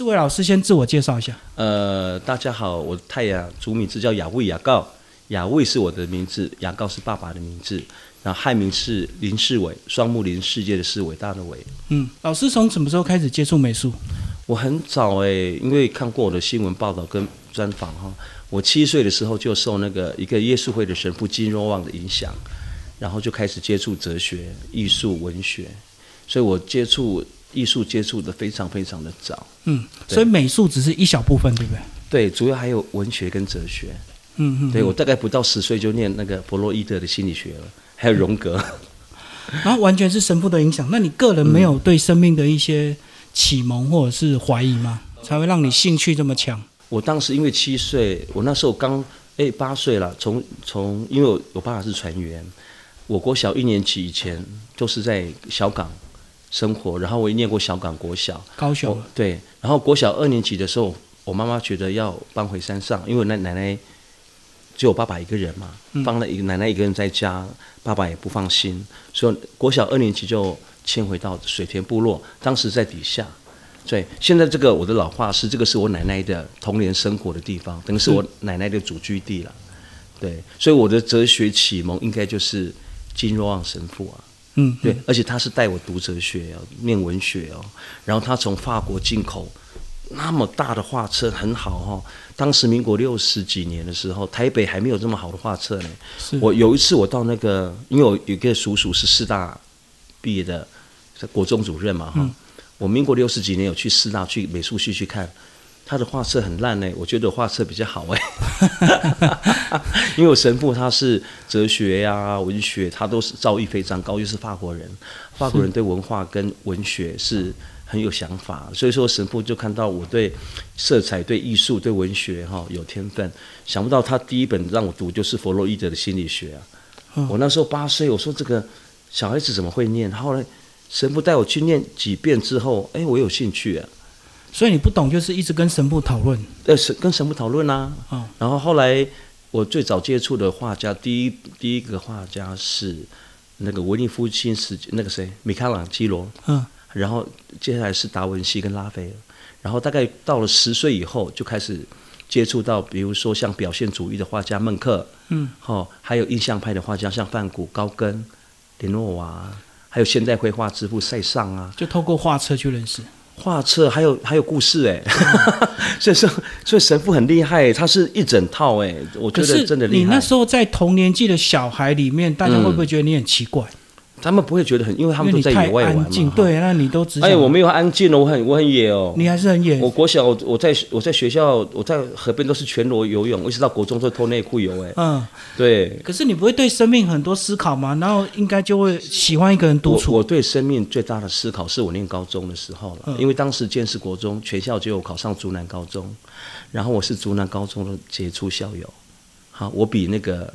四位老师先自我介绍一下。呃，大家好，我太阳族名字叫雅卫雅告，雅卫是我的名字，雅告是爸爸的名字，然后汉名是林世伟，双木林世界的世，伟大的伟。嗯，老师从什么时候开始接触美术？我很早哎、因为看过我的新闻报道跟专访哈，我七岁的时候就受那个一个耶稣会的神父金若望的影响，然后就开始接触哲学、艺术、文学，所以我接触艺术接触的非常非常的早。嗯，所以美术只是一小部分，对不对？对，主要还有文学跟哲学。嗯嗯。对我大概不到十岁就念那个弗洛伊德的心理学了，还有荣格。然后完全是神父的影响。那你个人没有对生命的一些启蒙或者是怀疑吗？才会让你兴趣这么强？我当时因为七岁，我那时候刚哎八岁了，从从因为我我爸爸是船员，我国小一年级以前都是在小港生活，然后我也念过小港国小，高雄对，然后国小二年级的时候，我妈妈觉得要搬回山上，因为那奶奶奶只有爸爸一个人嘛，放了一个奶奶一个人在家，爸爸也不放心，所以国小二年级就迁回到水田部落，当时在底下。对，现在这个我的老画室，这个是我奶奶的童年生活的地方，等于是我奶奶的祖居地了。对，所以我的哲学启蒙应该就是金若望神父啊。嗯，对，而且他是带我读哲学哦，念文学哦，然后他从法国进口那么大的画册，很好哦。当时民国六十几年的时候，台北还没有这么好的画册呢。我有一次我到那个，因为我有一个叔叔是师大毕业的，是国中主任嘛哈。我民国六十几年有去师大去美术系去看，他的画册很烂呢，我觉得画册比较好哎。因为我神父他是哲学呀、文学，他都是造诣非常高，又是法国人，法国人对文化跟文学是很有想法，所以说神父就看到我对色彩、对艺术、对文学哈有天分，想不到他第一本让我读就是弗洛伊德的心理学啊。我那时候八岁，我说这个小孩子怎么会念？后来神父带我去念几遍之后，哎，我有兴趣啊。所以你不懂，就是一直跟神父讨论。呃，神跟神父讨论啦、哦。然后后来我最早接触的画家，第一第一个画家是那个文艺复兴时期那个谁，米开朗基罗。嗯，然后接下来是达文西跟拉斐尔，然后大概到了十岁以后就开始接触到，比如说像表现主义的画家孟克，嗯，哦，还有印象派的画家像梵谷、高更、连诺瓦，还有现代绘画之父塞尚啊，就透过画册去认识。画册还有还有故事哎，所以说所以神父很厉害，他是一整套哎，我觉得真的厉害。你那时候在同年纪的小孩里面，大家会不会觉得你很奇怪？他们不会觉得很，因为他们都在野外玩嘛。对，那你都只想哎，我没有安静哦，我很我很野哦。你还是很野。我国小我在我在学校我在河边都是全裸游泳，我一直到国中都脱内裤游哎。嗯，对，可是你不会对生命很多思考吗？然后应该就会喜欢一个人独处。我我对生命最大的思考是我念高中的时候了，嗯因为当时建市国中全校只有考上竹南高中，然后我是竹南高中的杰出校友，好，我比那个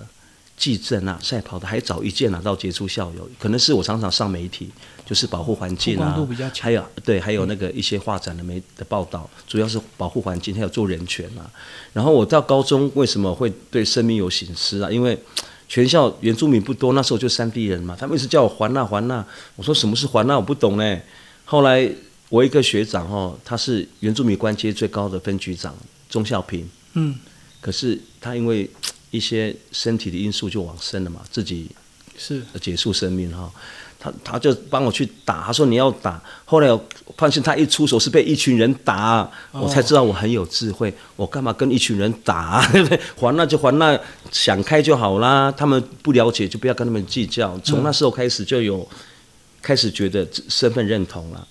季正啊赛跑的还早一届拿到杰出校友，可能是我常常上媒体，就是保护环境啊还有对，还有那个一些画展的媒的报道，主要是保护环境，还有做人权啊。然后我到高中为什么会对生命有醒思啊？因为全校原住民不多，那时候就山地人嘛，他们一直叫我还那还那，我说什么是还那，我不懂呢。后来我一个学长哦，他是原住民官阶最高的分局长钟孝平，嗯，可是他因为一些身体的因素就往生了嘛，自己是结束生命哈。他他就帮我去打，他说你要打。后来我发现他一出手是被一群人打，我才知道我很有智慧。我干嘛跟一群人打？对不对？还那就还那，想开就好啦。他们不了解就不要跟他们计较。从那时候开始就有开始觉得身份认同了。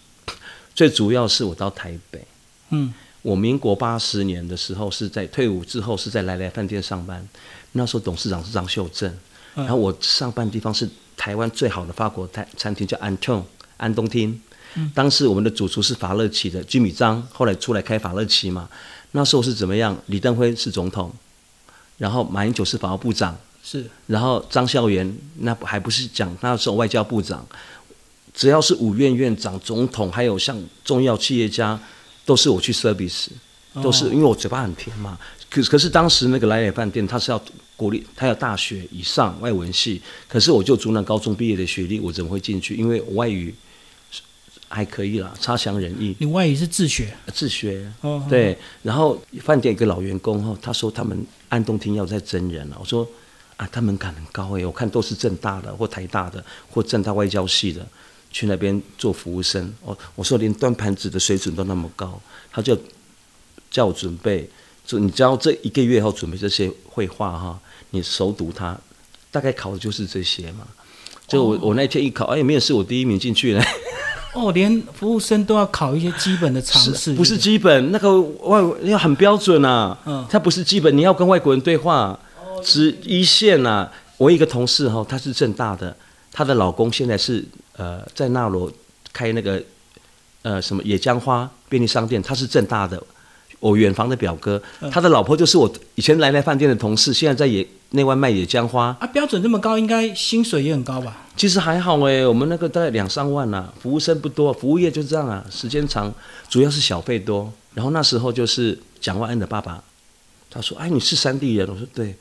最主要是我到台北，嗯，我民国八十年的时候是在退伍之后是在来来饭店上班，那时候董事长是张秀正，然后我上班的地方是台湾最好的法国餐餐厅叫安顿安东厅，当时我们的主厨是法乐奇的居米章，后来出来开法乐奇嘛，那时候是怎么样？李登辉是总统，然后马英九是法务部长，是。然后张孝元那还不是讲那时候外交部长，只要是五院院长、总统，还有像重要企业家，都是我去 service，都是因为我嘴巴很甜嘛。可可是当时那个来来饭店，他是要国立，他要大学以上外文系，可是我就竹南高中毕业的学历，我怎么会进去？因为我外语还可以啦，差强人意。你外语是自学自学，哦，对。然后饭店一个老员工哈，他说他们安东厅要在真人了。我说啊，他门槛很高哎，我看都是正大的或台大的或正大外交系的去那边做服务生。哦，我说连端盘子的水准都那么高，他就叫我准备，就你知道这一个月后准备这些绘画哈，你熟读它，大概考的就是这些嘛。就我我那天一考，哎，面试我第一名进去了。哦，连服务生都要考一些基本的常识，不是基本那个外要很标准啊。嗯，它不是基本，你要跟外国人对话，只一线呐。我一个同事哈，他是正大的，她的老公现在是呃在纳罗开那个呃什么野姜花便利商店，他是正大的。我远房的表哥，他的老婆就是我以前来来饭店的同事，现在在野内外卖野姜花。啊，标准这么高，应该薪水也很高吧？其实还好哎，我们那个大概两三万呐，服务生不多，服务业就这样啊，时间长，主要是小费多。然后那时候就是蒋万安的爸爸，他说：“哎，你是山地人？”我说：“对。”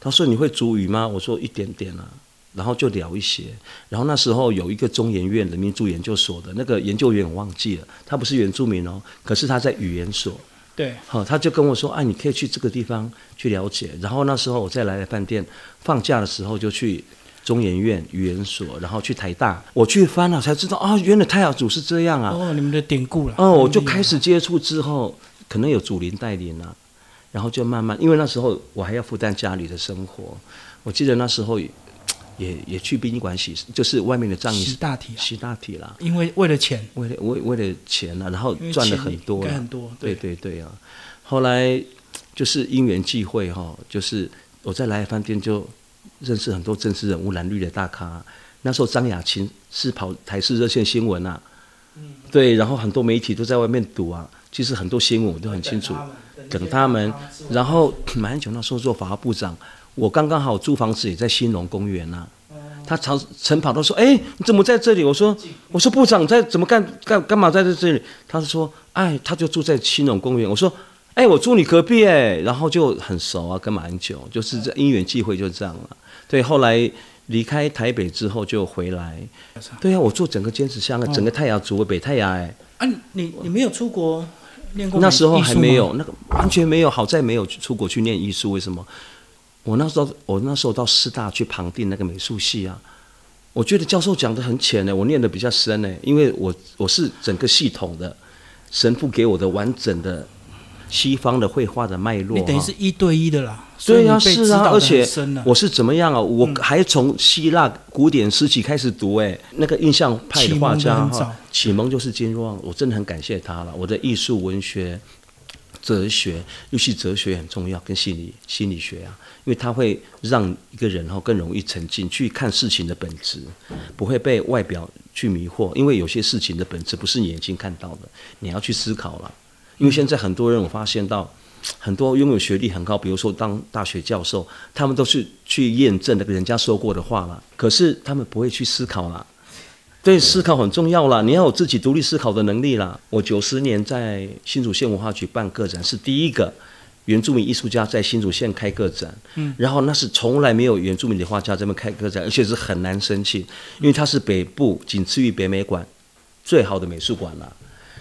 他说：“你会煮鱼吗？”我说：“一点点啊。”然后就聊一些。然后那时候有一个中研院的民族研究所的那个研究员，我忘记了，他不是原住民哦，可是他在语言所。对，好，他就跟我说：“啊，你可以去这个地方去了解。”然后那时候我再来饭店放假的时候，就去中研院语言所，然后去台大，我去翻了才知道啊，原来太阳组是这样啊！哦，你们的典故了。哦，我就开始接触之后，可能有祖灵带领啊，然后就慢慢，因为那时候我还要负担家里的生活，我记得那时候。也也去殡仪馆洗，就是外面的葬仪洗大体，洗大体啦。因为为了钱，为了为为了钱啊，然后赚了很多，很多。对对对啊！后来就是因缘际会哈，就是我在来饭店就认识很多政治人物、蓝绿的大咖。那时候张雅琴是跑台视热线新闻啊，嗯，对，然后很多媒体都在外面堵啊。其实很多新闻我都很清楚，等他们。然后马英九那时候做法务部长。我刚刚好租房子也在新隆公园呐，他常晨跑都说：“哎，你怎么在这里？”我说：“我说部长在怎么干干干嘛在这这里？”他说：“哎，他就住在新隆公园。”我说：“哎，我住你隔壁哎。”然后就很熟啊，跟马英九就是这因缘际会就这样了。对，后来离开台北之后就回来。对啊，我做整个坚持乡啊，整个太阳族北太阳哎。啊，你你没有出国练过？那时候还没有，那个完全没有。好在没有出国去念艺术，为什么？我那时候，我那时候到师大去旁听那个美术系啊，我觉得教授讲的很浅呢，我念的比较深呢，因为我我是整个系统的神父给我的完整的西方的绘画的脉络，你等于是一对一的啦。对呀，是啊，而且我是怎么样啊？我还从希腊古典诗集开始读，哎，那个印象派的画家哈，启蒙就是金若望，我真的很感谢他了。我的艺术文学。哲学，尤其哲学很重要，跟心理心理学啊，因为它会让一个人哈更容易沉浸去看事情的本质，不会被外表去迷惑。因为有些事情的本质不是你眼睛看到的，你要去思考了。因为现在很多人我发现到，很多拥有学历很高，比如说当大学教授，他们都是去验证那个人家说过的话了，可是他们不会去思考了。对，思考很重要啦，你要有自己独立思考的能力啦。我九十年在新竹县文化局办个展，是第一个原住民艺术家在新竹县开个展。嗯，然后那是从来没有原住民的画家这边开个展，而且是很难申请，因为它是北部仅次于北美馆最好的美术馆啦。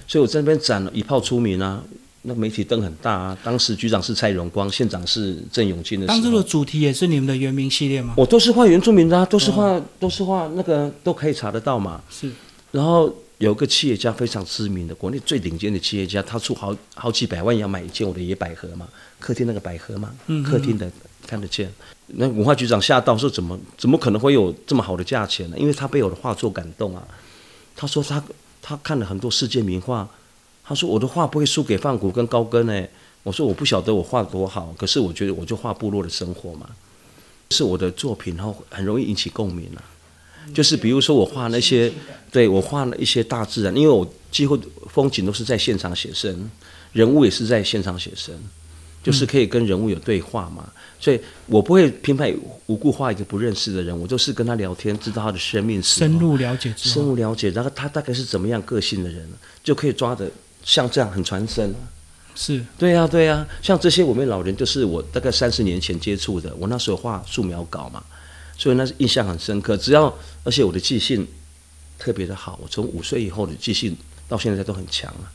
所以我在那边展了一炮出名啊。那媒体灯很大啊！当时局长是蔡荣光，县长是郑永金的。当这的主题也是你们的原名系列吗？我都是画原住民的，啊都是画，都是画那个都可以查得到嘛。是。然后有个企业家非常知名的，国内最顶尖的企业家，他出好好几百万要买一件我的野百合嘛，客厅那个百合嘛，客厅的看得见。那文化局长吓到说：“怎么怎么可能会有这么好的价钱呢？”因为他被我的画作感动啊。他说他他看了很多世界名画。他说：“我的画不会输给范谷跟高更呢。”我说：“我不晓得我画多好，可是我觉得我就画部落的生活嘛，是我的作品，然后很容易引起共鸣啊。就是比如说我画那些，对我画了一些大自然，因为我几乎风景都是在现场写生，人物也是在现场写生，就是可以跟人物有对话嘛。所以我不会偏派无故画一个不认识的人，我就是跟他聊天，知道他的生命史，深入了解，深入了解，然后他大概是怎么样个性的人，就可以抓的。”像这样很传神，是对呀对呀，像这些我们老人就是我大概三十年前接触的，我那时候画素描稿嘛，所以那是印象很深刻。只要而且我的记性特别的好。我从五岁以后的记性到现在都很强啊。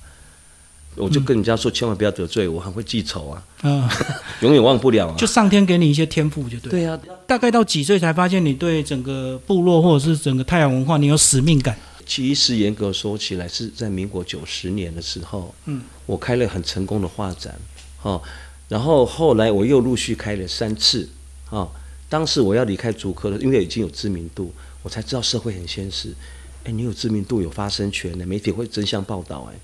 我就跟人家说，千万不要得罪我，很会记仇啊，嗯，永远忘不了啊。就上天给你一些天赋，就对。对呀、大概到几岁才发现你对整个部落或者是整个太阳文化，你有使命感？其实严格说起来，是在民国九十年的时候，嗯，我开了很成功的画展，哦，然后后来我又陆续开了三次，哦，当时我要离开竹科了，因为已经有知名度，我才知道社会很现实，哎，你有知名度有发声权的，媒体会争相报道，哎，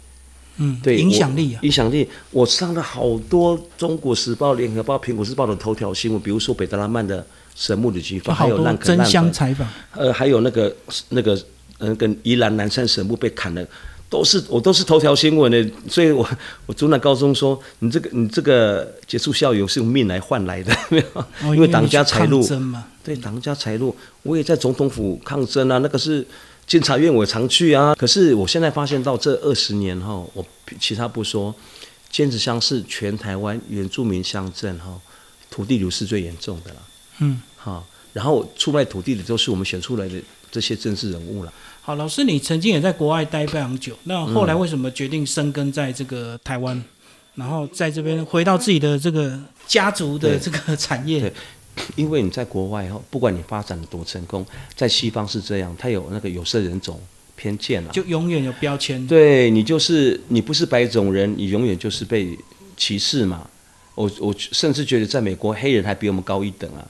嗯，对，影响力啊，影响力，我上了好多《中国时报》《联合报》《苹果日报》的头条新闻，比如说北德拉曼的神木的举法，还有烂可争烂粉相采访。呃，还有那个那个呃，跟宜兰南山神木被砍了，都是我都是头条新闻的，所以我我主管高中说，你这个你这个结束校友是用命来换来的，没有？哦因为党家财路对，党家财路，我也在总统府抗争啊，那个是监察院，我常去啊。可是我现在发现到这二十年哈，我其他不说，尖子乡是全台湾原住民乡镇哈，土地流失最严重的了。嗯，好，然后出卖土地的都是我们选出来的这些政治人物了。好，老师，你曾经也在国外待非常久，那后来为什么决定生根在这个台湾，然后在这边回到自己的这个家族的这个产业对？因为你在国外哈，不管你发展的多成功，在西方是这样，他有那个有色人种偏见啊。就永远有标签。对你就是你不是白种人，你永远就是被歧视嘛。我我甚至觉得在美国黑人还比我们高一等啊，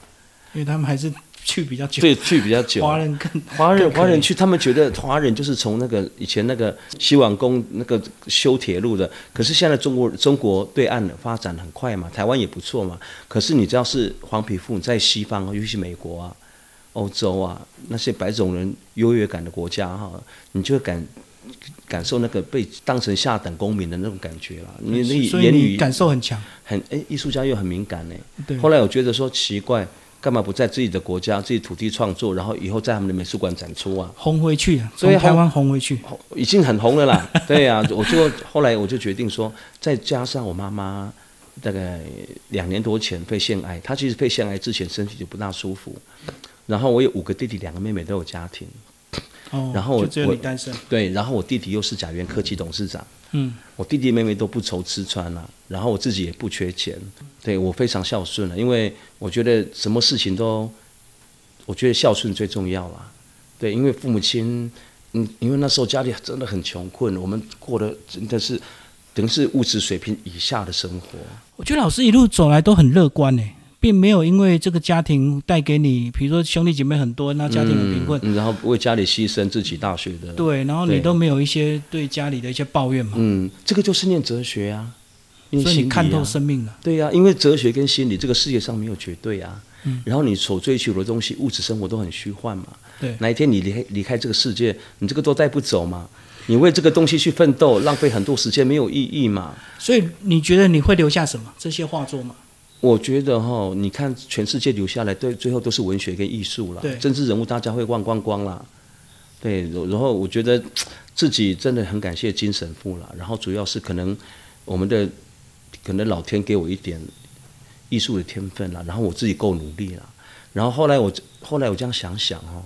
因为他们还是去比较久，对，去比较久。华人更华人华人去，他们觉得华人就是从那个以前那个西王宫那个修铁路的，可是现在中国中国对岸的发展很快嘛，台湾也不错嘛。可是你知道是黄皮肤，在西方，尤其是美国啊、欧洲啊那些白种人优越感的国家哈，你就会感感受那个被当成下等公民的那种感觉了。你你所以言语你感受很强。很哎，艺术家又很敏感呢。对，后来我觉得说奇怪，干嘛不在自己的国家、自己土地创作，然后以后在他们的美术馆展出啊？红回去啊，所以从台湾红回去。已经很红了啦。对呀、我就后来我就决定说，再加上我妈妈大概两年多前肺腺癌，她其实肺腺癌之前身体就不大舒服。然后我有五个弟弟，两个妹妹都有家庭，哦，然后我就只有我你单身。对，然后我弟弟又是甲元科技董事长，嗯，我弟弟妹妹都不愁吃穿啊，然后我自己也不缺钱，对我非常孝顺了、啊因为我觉得什么事情都，我觉得孝顺最重要啦。对，因为父母亲，嗯，因为那时候家里真的很穷困，我们过得真的是，等于是物质水平以下的生活。我觉得老师一路走来都很乐观呢，并没有因为这个家庭带给你，比如说兄弟姐妹很多，那家庭很贫困，嗯，然后为家里牺牲自己大学的，对，然后你都没有一些对家里的一些抱怨嘛，嗯，这个就是念哲学啊，念所以你看透啊生命了。对呀、因为哲学跟心理这个世界上没有绝对啊。嗯然后你所追求的东西，物质生活都很虚幻嘛。对，哪一天你离开离开这个世界，你这个都带不走嘛。你为这个东西去奋斗，浪费很多时间没有意义嘛。所以你觉得你会留下什么？这些画作吗？我觉得哈，你看全世界留下来，对，最后都是文学跟艺术了对。政治人物大家会忘光光啦。对，然后我觉得自己真的很感谢金神父了。然后主要是可能我们的可能老天给我一点艺术的天分了，然后我自己够努力了。然后后来我后来我这样想想哦，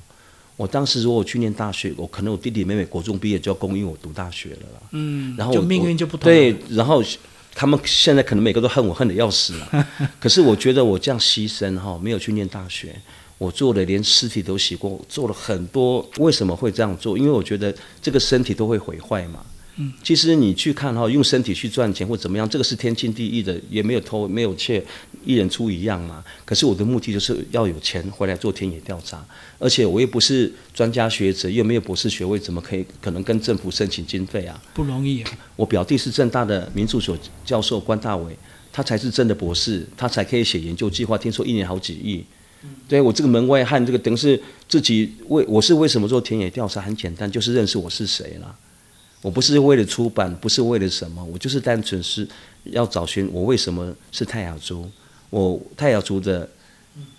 我当时如果我去念大学，我可能我弟弟妹妹国中毕业就要供应我读大学了啦。嗯，然后就命运就不同了。对，然后他们现在可能每个都恨我，恨得要死了。可是我觉得我这样牺牲哈，没有去念大学，我做的连尸体都洗过，我做了很多。为什么会这样做？因为我觉得这个身体都会毁坏嘛。嗯，其实你去看哈，用身体去赚钱或怎么样，这个是天经地义的，也没有偷，没有窃，一人出一样嘛。可是我的目的就是要有钱回来做田野调查，而且我又不是专家学者，又没有博士学位，怎么可以可能跟政府申请经费啊？不容易啊。我表弟是正大的民族所教授关大伟，他才是真的博士，他才可以写研究计划，听说一年好几亿。对我这个门外汉，这个等于是自己为我是为什么做田野调查？很简单，就是认识我是谁啦。我不是为了出版，不是为了什么，我就是单纯是要找寻我为什么是泰雅族，我泰雅族的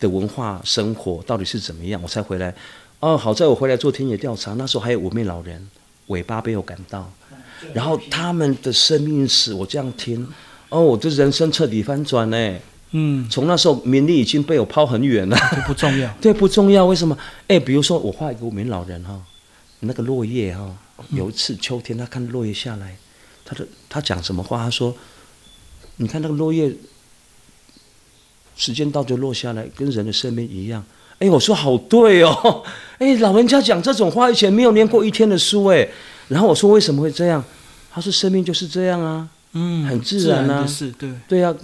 的文化生活到底是怎么样，我才回来。哦，好在我回来做田野调查，那时候还有五位老人尾巴被我赶到，然后他们的生命史我这样听，哦，我的人生彻底翻转呢。嗯，从那时候名利已经被我抛很远了。不重要。对，不重要。为什么？哎，比如说我画一个五名老人哈，那个落叶哈、有一次秋天他看落叶下来，他的他讲什么话？他说：“你看那个落叶，时间到就落下来，跟人的生命一样。”哎，我说好对哦，哎，老人家讲这种话，以前没有念过一天的书哎。然后我说为什么会这样？他说生命就是这样啊，嗯，很自然啊的事，对，对啊、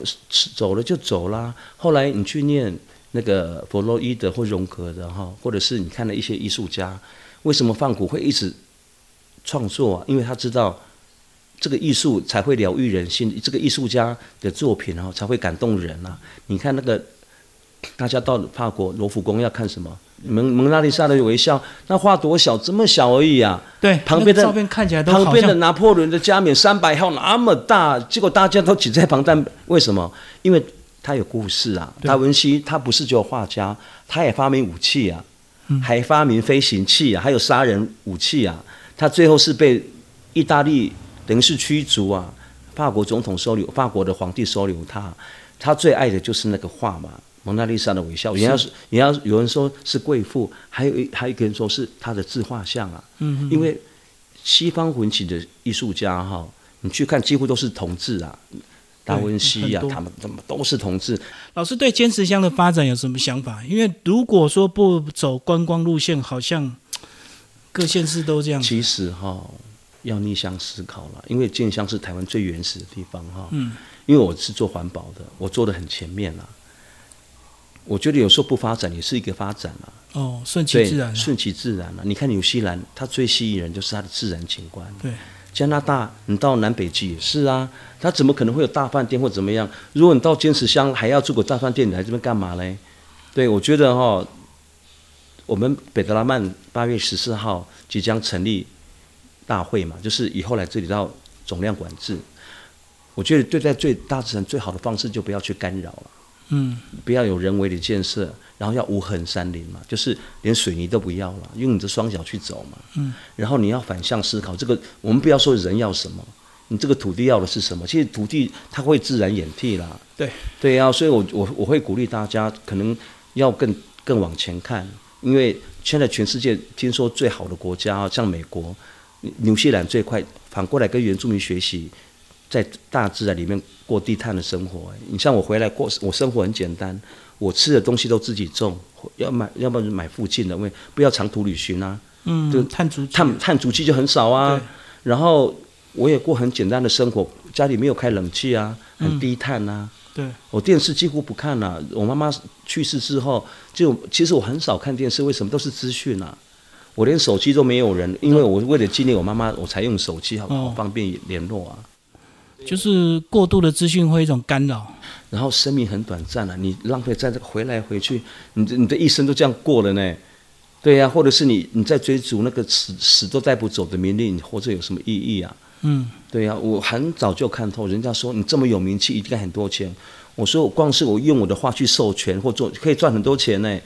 走了就走啦。后来你去念那个弗洛伊德或荣格的哈，或者是你看了一些艺术家，为什么放古会一直创作啊？因为他知道这个艺术才会疗愈人心，这个艺术家的作品哈才会感动人啊。你看那个大家到法国罗浮宫要看什么？蒙蒙娜丽莎的微笑，那画多小，这么小而已啊！对，旁边的那个照片看起来都旁边的拿破仑的加冕三百号那么大，结果大家都挤在旁边，为什么？因为他有故事啊。达文西他不是只有画家，他也发明武器啊，嗯还发明飞行器啊，还有杀人武器啊。他最后是被意大利等于是驱逐啊，法国总统收留，法国的皇帝收留他。他最爱的就是那个画嘛，《蒙娜丽莎的微笑》。人家是，人家有人说是贵妇，还有一还有一个人说是他的自画像啊。嗯，因为西方文起的艺术家哈，你去看几乎都是同志啊，达文西啊、他们怎么都是同志。老师对坚持乡的发展有什么想法？因为如果说不走观光路线，好像各县市都这样。其实哈，要逆向思考了，因为建乡是台湾最原始的地方哈。嗯。因为我是做环保的，我做的很前面了。我觉得有时候不发展也是一个发展啦，哦，顺其，自然啊。顺其自然了。你看纽西兰，它最吸引人就是它的自然景观。对，加拿大，你到南北极也是啊，它怎么可能会有大饭店或怎么样？如果你到坚持乡还要住个大饭店，你来这边干嘛嘞？对，我觉得哈、我们北德拉曼八月十四号即将成立大会嘛，就是以后来这里要总量管制。我觉得对待最大自然最好的方式，就不要去干扰了。嗯，不要有人为的建设，然后要无痕山林嘛，就是连水泥都不要了，用你的双脚去走嘛。嗯。然后你要反向思考，这个我们不要说人要什么，你这个土地要的是什么？其实土地它会自然演替啦。对。对啊、所以我我我会鼓励大家，可能要更更往前看，因为现在全世界听说最好的国家，像美国、纽西兰最快，反过来跟原住民学习。在大自然里面过低碳的生活、哎你像我回来过，我生活很简单，我吃的东西都自己种，要买要不然就买附近的，因为不要长途旅行啊，嗯，就碳足迹碳碳足迹就很少啊对。然后我也过很简单的生活，家里没有开冷气啊，很低碳啊。对，我电视几乎不看了、我妈妈去世之后，就其实我很少看电视，为什么都是资讯啊？我连手机都没有人，因为我为了纪念我妈妈，我才用手机，好方便联络啊。就是过度的资讯会一种干扰。然后生命很短暂啊，你浪费在这个回来回去，你的你的一生都这样过了呢。对呀、或者是你你在追逐那个死死都带不走的名利，你活着有什么意义啊？嗯，对呀、我很早就看透，人家说你这么有名气，一定该很多钱。我说我光是我用我的话去授权或做，可以赚很多钱呢。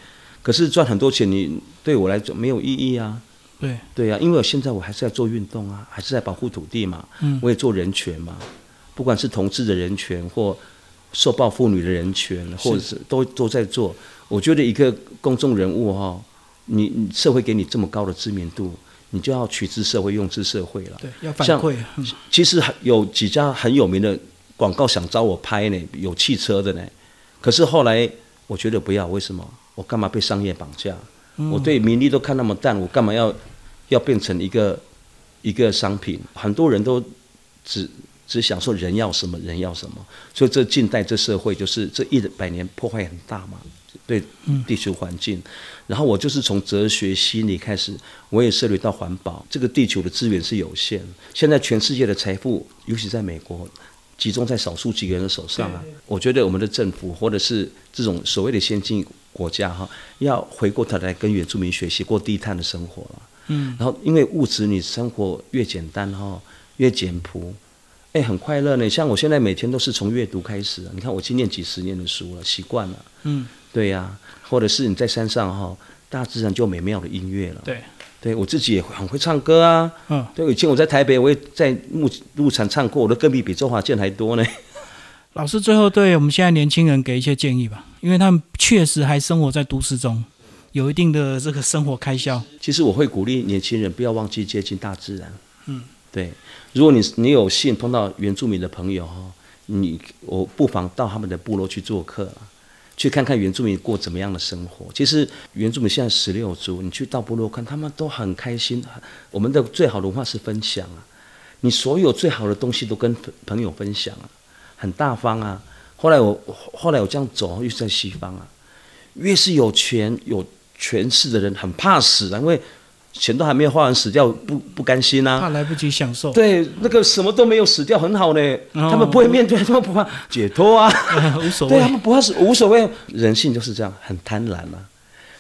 可是赚很多钱，你对我来讲没有意义啊。对，对呀、因为我现在我还是在做运动啊，还是在保护土地嘛，嗯我也做人权嘛，不管是同志的人权或受暴妇女的人权，或者是都都在做。我觉得一个公众人物哈、你你社会给你这么高的知名度，你就要取之社会，用之社会了。对，要反像馈。嗯其实还有几家很有名的广告想找我拍呢，有汽车的呢。可是后来我觉得不要，为什么？我干嘛被商业绑架？我对名利都看那么淡，我干嘛要要变成一个一个商品？很多人都只只想说人要什么，人要什么。所以这近代这社会就是这一百年破坏很大嘛，对地球环境。然后我就是从哲学、心理开始，我也涉猎到环保。这个地球的资源是有限，现在全世界的财富，尤其在美国，集中在少数几个人的手上啊。我觉得我们的政府或者是这种所谓的先进国家哈，要回过头来跟原住民学习过低碳的生活了。嗯，然后因为物质你生活越简单哈，越简朴。哎，很快乐呢。像我现在每天都是从阅读开始、啊，你看我今念几十年的书了，习惯了。嗯，对呀、或者是你在山上哈，大自然就美妙的音乐了。对，对我自己也很会唱歌啊。嗯，对，以前我在台北，我也在牧牧场唱过，我的歌比比周华健还多呢。老师最后对我们现在年轻人给一些建议吧，因为他们确实还生活在都市中，有一定的这个生活开销。其实我会鼓励年轻人不要忘记接近大自然。嗯，对。如果你你有幸碰到原住民的朋友哈，你我不妨到他们的部落去做客，去看看原住民过怎么样的生活。其实原住民现在十六族，你去到部落看，他们都很开心。我们的最好的文化是分享啊，你所有最好的东西都跟朋友分享啊，很大方啊。后来我后来我这样走，又在西方啊，越是有权有权势的人，很怕死啊，因为。钱都还没有花完，死掉不不甘心呐？怕来不及享受。对，那个什么都没有死掉，很好呢。他们不会面对，他们不怕 解脱啊，无所谓。对他们不怕死，无所谓。人性就是这样，很贪婪嘛。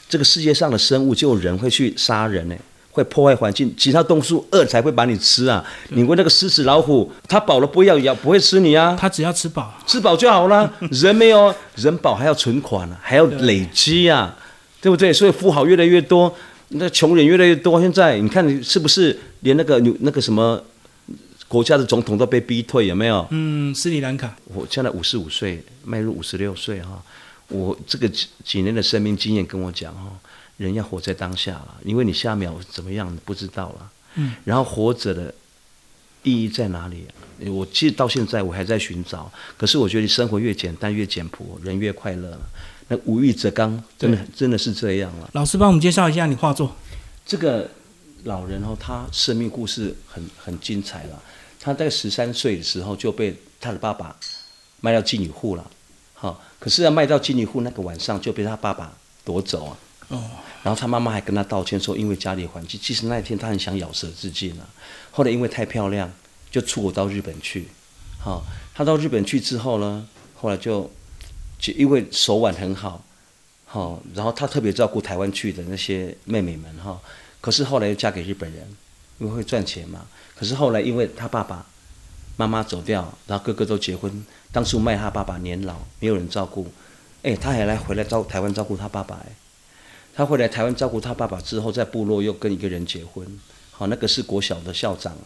这个世界上的生物，就有人会去杀人呢，会破坏环境。其他动物饿才会把你吃啊。你问那个狮子、老虎，它饱了不要咬，不会吃你啊。它只要吃饱，吃饱就好了。人没有，人饱还要存款呢，还要累积啊，对不对？所以富豪越来越多。那穷人越来越多，现在你看你是不是连那个那个什么国家的总统都被逼退？有没有？嗯，斯里兰卡。我现在五十五岁，迈入五十六岁哈，我这个几几年的生命经验跟我讲哈，人要活在当下了，因为你下秒怎么样不知道了。嗯。然后活着的意义在哪里？我其实到现在我还在寻找，可是我觉得生活越简单越简朴，人越快乐。那无欲则刚，真的真的是这样了。老师帮我们介绍一下你画作。这个老人哦，他生命故事很很精彩了。他在十三岁的时候就被他的爸爸卖到妓女户了。好，可是要卖到妓女户那个晚上就被他爸爸夺走啊。哦。然后他妈妈还跟他道歉说，因为家里环境，其实那一天他很想咬舌自尽啊。后来因为太漂亮，就出国到日本去。好，他到日本去之后呢，后来就。就因为手腕很好，好，然后他特别照顾台湾去的那些妹妹们哈。可是后来又嫁给日本人，因为会赚钱嘛。可是后来因为他爸爸妈妈走掉，然后哥哥都结婚，当初卖他爸爸年老，没有人照顾，哎，他还来回来照顾台湾照顾他爸爸哎。他回来台湾照顾他爸爸之后，在部落又跟一个人结婚，好，那个是国小的校长。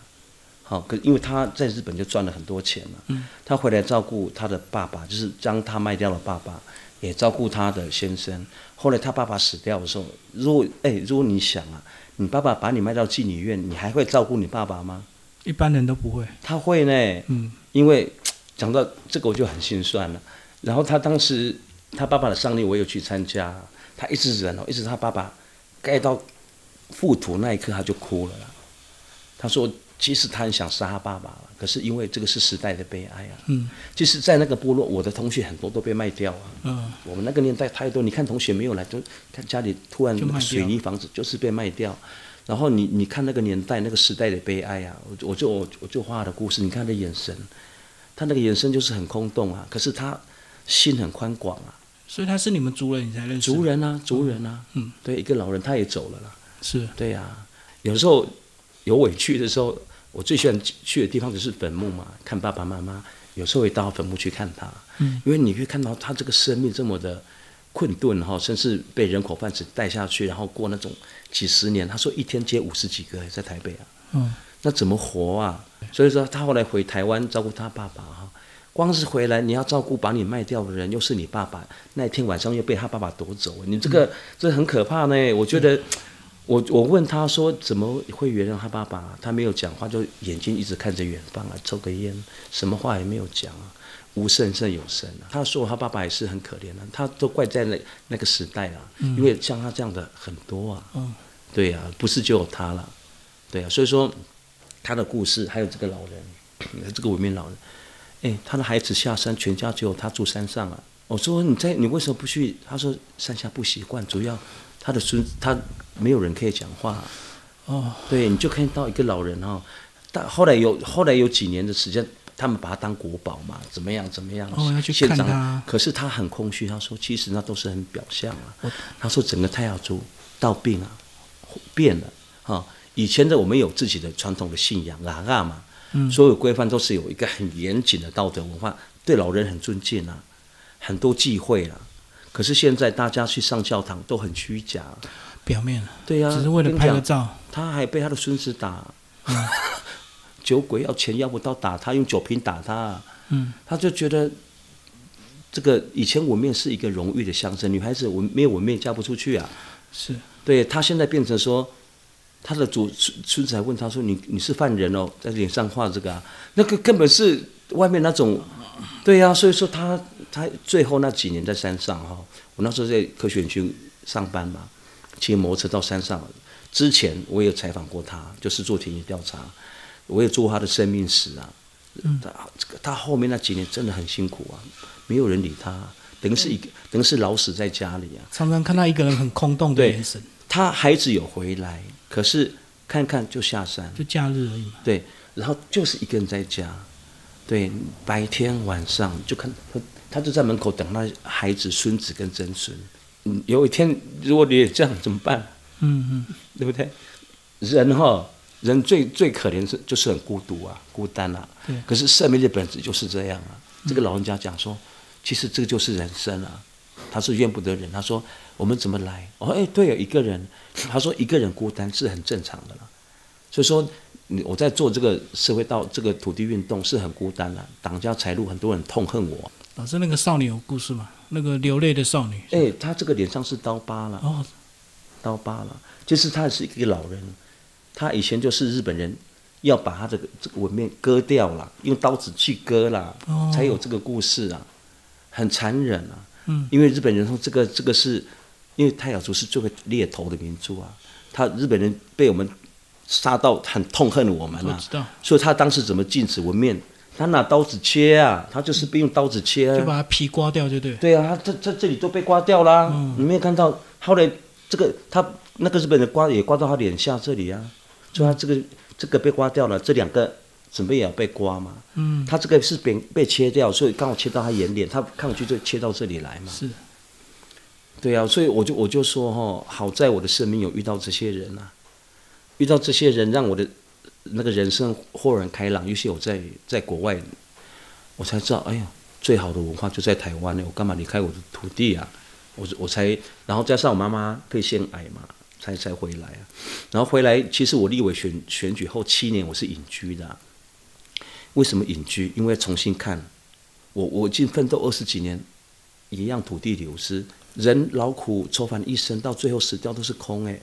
好，可因为他在日本就赚了很多钱嘛，嗯，他回来照顾他的爸爸，就是将他卖掉了爸爸，也照顾他的先生。后来他爸爸死掉的时候，如果哎，如果你想啊，你爸爸把你卖到妓女院，你还会照顾你爸爸吗？一般人都不会。他会呢，嗯，因为讲到这个我就很心酸了。然后他当时他爸爸的丧礼我有去参加，他一直忍哦，一直他爸爸盖到覆土那一刻他就哭了，他说。其实他很想杀他爸爸了，可是因为这个是时代的悲哀啊。嗯。其实，在那个部落，我的同学很多都被卖掉啊。嗯。我们那个年代太多，你看同学没有来，就看家里突然水泥房子就是被卖掉。然后你你看那个年代那个时代的悲哀啊，我我就我我就画的故事，你看他的眼神，他那个眼神就是很空洞啊，可是他心很宽广啊。所以他是你们族人，你才认识。族人啊，族人啊。嗯。对，一个老人他也走了啦。是。对呀，有时候。有委屈的时候，我最喜欢去的地方就是坟墓嘛，看爸爸妈妈。有时候会到坟墓去看他，嗯，因为你会看到他这个生命这么的困顿哈，甚至被人口贩子带下去，然后过那种几十年。他说一天接五十几个在台北啊，嗯，那怎么活啊？所以说他后来回台湾照顾他爸爸哈，光是回来你要照顾把你卖掉的人，又是你爸爸，那天晚上又被他爸爸夺走，你这个这很可怕呢。我觉得。我我问他说怎么会原谅他爸爸？他没有讲话，就眼睛一直看着远方啊，抽个烟，什么话也没有讲啊，无声胜有声啊。他说他爸爸也是很可怜的，他都怪在那那个时代啊，因为像他这样的很多啊，对呀，不是只有他了，对呀，所以说他的故事还有这个老人，这个文明老人，哎，他的孩子下山，全家只有他住山上啊。我说你在你为什么不去？他说山下不习惯，主要。他的孙，他没有人可以讲话，哦，对你就看到一个老人哈，但后来有后来有几年的时间，他们把他当国宝嘛，怎么样怎么样？哦，要去看他。可是他很空虚，他说其实那都是很表象啊。他说整个太阳族到病啊，变了哈。以前的我们有自己的传统的信仰啊啊嘛，嗯，所有规范都是有一个很严谨的道德文化，对老人很尊敬啊，很多忌讳啊。可是现在大家去上教堂都很虚假，表面对呀，只是为了拍个照。他还被他的孙子打，酒鬼要钱要不到打他，用酒瓶打他。嗯，他就觉得这个以前纹面是一个荣誉的象征，女孩子纹没有纹面嫁不出去啊。是对他现在变成说，他的祖孙孙子还问他说：“你你是犯人哦，在脸上画这个啊？那个根本是外面那种，对呀、所以说他他最后那几年在山上哈、我那时候在科学园区上班嘛，骑摩托车到山上。之前我也有采访过他，就是做田野调查，我也做他的生命史啊。嗯他这个他后面那几年真的很辛苦啊，没有人理他，等于是一个等于是老死在家里啊。常常看到一个人很空洞的对眼神，他孩子有回来，可是看看就下山，就假日而已嘛。对，然后就是一个人在家，对，白天晚上就看他，他就在门口等那孩子、孙子跟曾孙。嗯，有一天如果你也这样怎么办？嗯嗯，对不对？人哈，人最最可怜是就是很孤独啊，孤单啊。对可是生命的本质就是这样啊。这个老人家讲说，其实这个就是人生啊。他是怨不得人，他说我们怎么来？哦，哎，对啊，一个人，他说一个人孤单是很正常的了。所以说，我在做这个社会到这个土地运动是很孤单的，党家财路，很多人痛恨我。老师那个少女有故事吗？那个流泪的少女。哎，她这个脸上是刀疤了。哦，刀疤了，就是她是一个老人，她以前就是日本人要把她这个这个纹面割掉了，用刀子去割了，哦才有这个故事啊，很残忍啊。嗯，因为日本人说这个这个是，因为太雅族是最会猎头的民族啊，他日本人被我们杀到很痛恨我们啊，所以他当时怎么禁止纹面？他拿刀子切啊，他就是被用刀子切啊，就把它皮刮掉，就对了。对啊，他这这这里都被刮掉啦，你没有看到？后来这个他那个日本人刮也刮到他脸下这里啊，就他这个这个被刮掉了，这两个准备也要被刮嘛。嗯，他这个是被被切掉，所以刚好切到他眼脸，他看过去就切到这里来嘛。是，对啊，所以我就我就说哈、好在我的生命有遇到这些人啊，遇到这些人，让我的那个人生豁然开朗。尤其我在在国外，我才知道，哎呀，最好的文化就在台湾呢，我干嘛离开我的土地啊？我我才，然后加上我妈妈肺腺癌嘛，才才回来啊。然后回来，其实我立委选选举后七年我是隐居的、为什么隐居？因为重新看，我我已经奋斗二十几年，一样土地流失，人劳苦愁烦一生，到最后死掉都是空哎，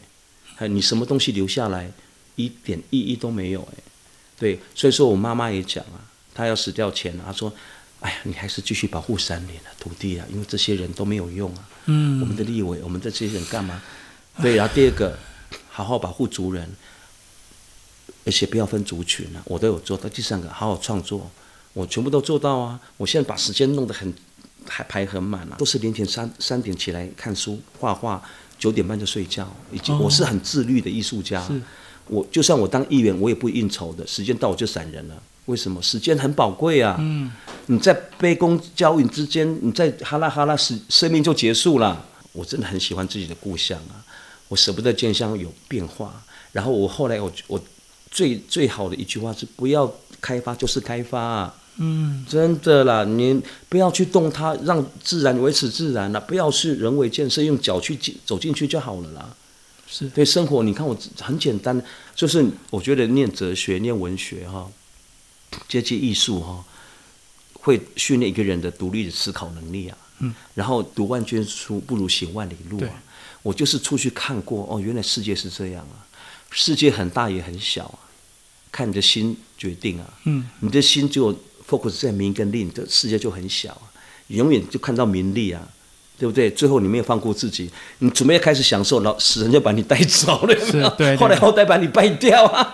还你什么东西留下来，一点意义都没有哎。对，所以说我妈妈也讲啊，她要死掉前啊，她说，哎呀，你还是继续保护山林啊、土地啊，因为这些人都没有用啊。嗯，我们的立委，我们的这些人干嘛？对，然后第二个，好好保护族人，而且不要分族群啊，我都有做到。第三个，好好创作，我全部都做到啊。我现在把时间弄得很还排很满啊，都是凌晨三三点起来看书、画画，九点半就睡觉。已经、哦我是很自律的艺术家。是我就算我当议员，我也不应酬的，时间到我就闪人了。为什么？时间很宝贵啊！嗯，你在杯弓交引之间，你在哈拉哈拉时，生命就结束了。我真的很喜欢自己的故乡啊，我舍不得见乡有变化。然后我后来我我最最好的一句话是：不要开发就是开发、啊。嗯，真的啦，你不要去动它，让自然维持自然啦，不要去人为建设，用脚去进走进去就好了啦。是对生活，你看我很简单，就是我觉得念哲学、念文学哈，接近艺术哈，会训练一个人的独立的思考能力啊。嗯。然后读万卷书不如行万里路啊。我就是出去看过哦，原来世界是这样啊，世界很大也很小啊，看你的心决定啊。嗯，你的心只有 focus 在名跟利，你的世界就很小啊，永远就看到名利啊，对不对？最后你没有放过自己，你准备开始享受，然后死人就把你带走了，有没有是对对后来后代把你败掉啊。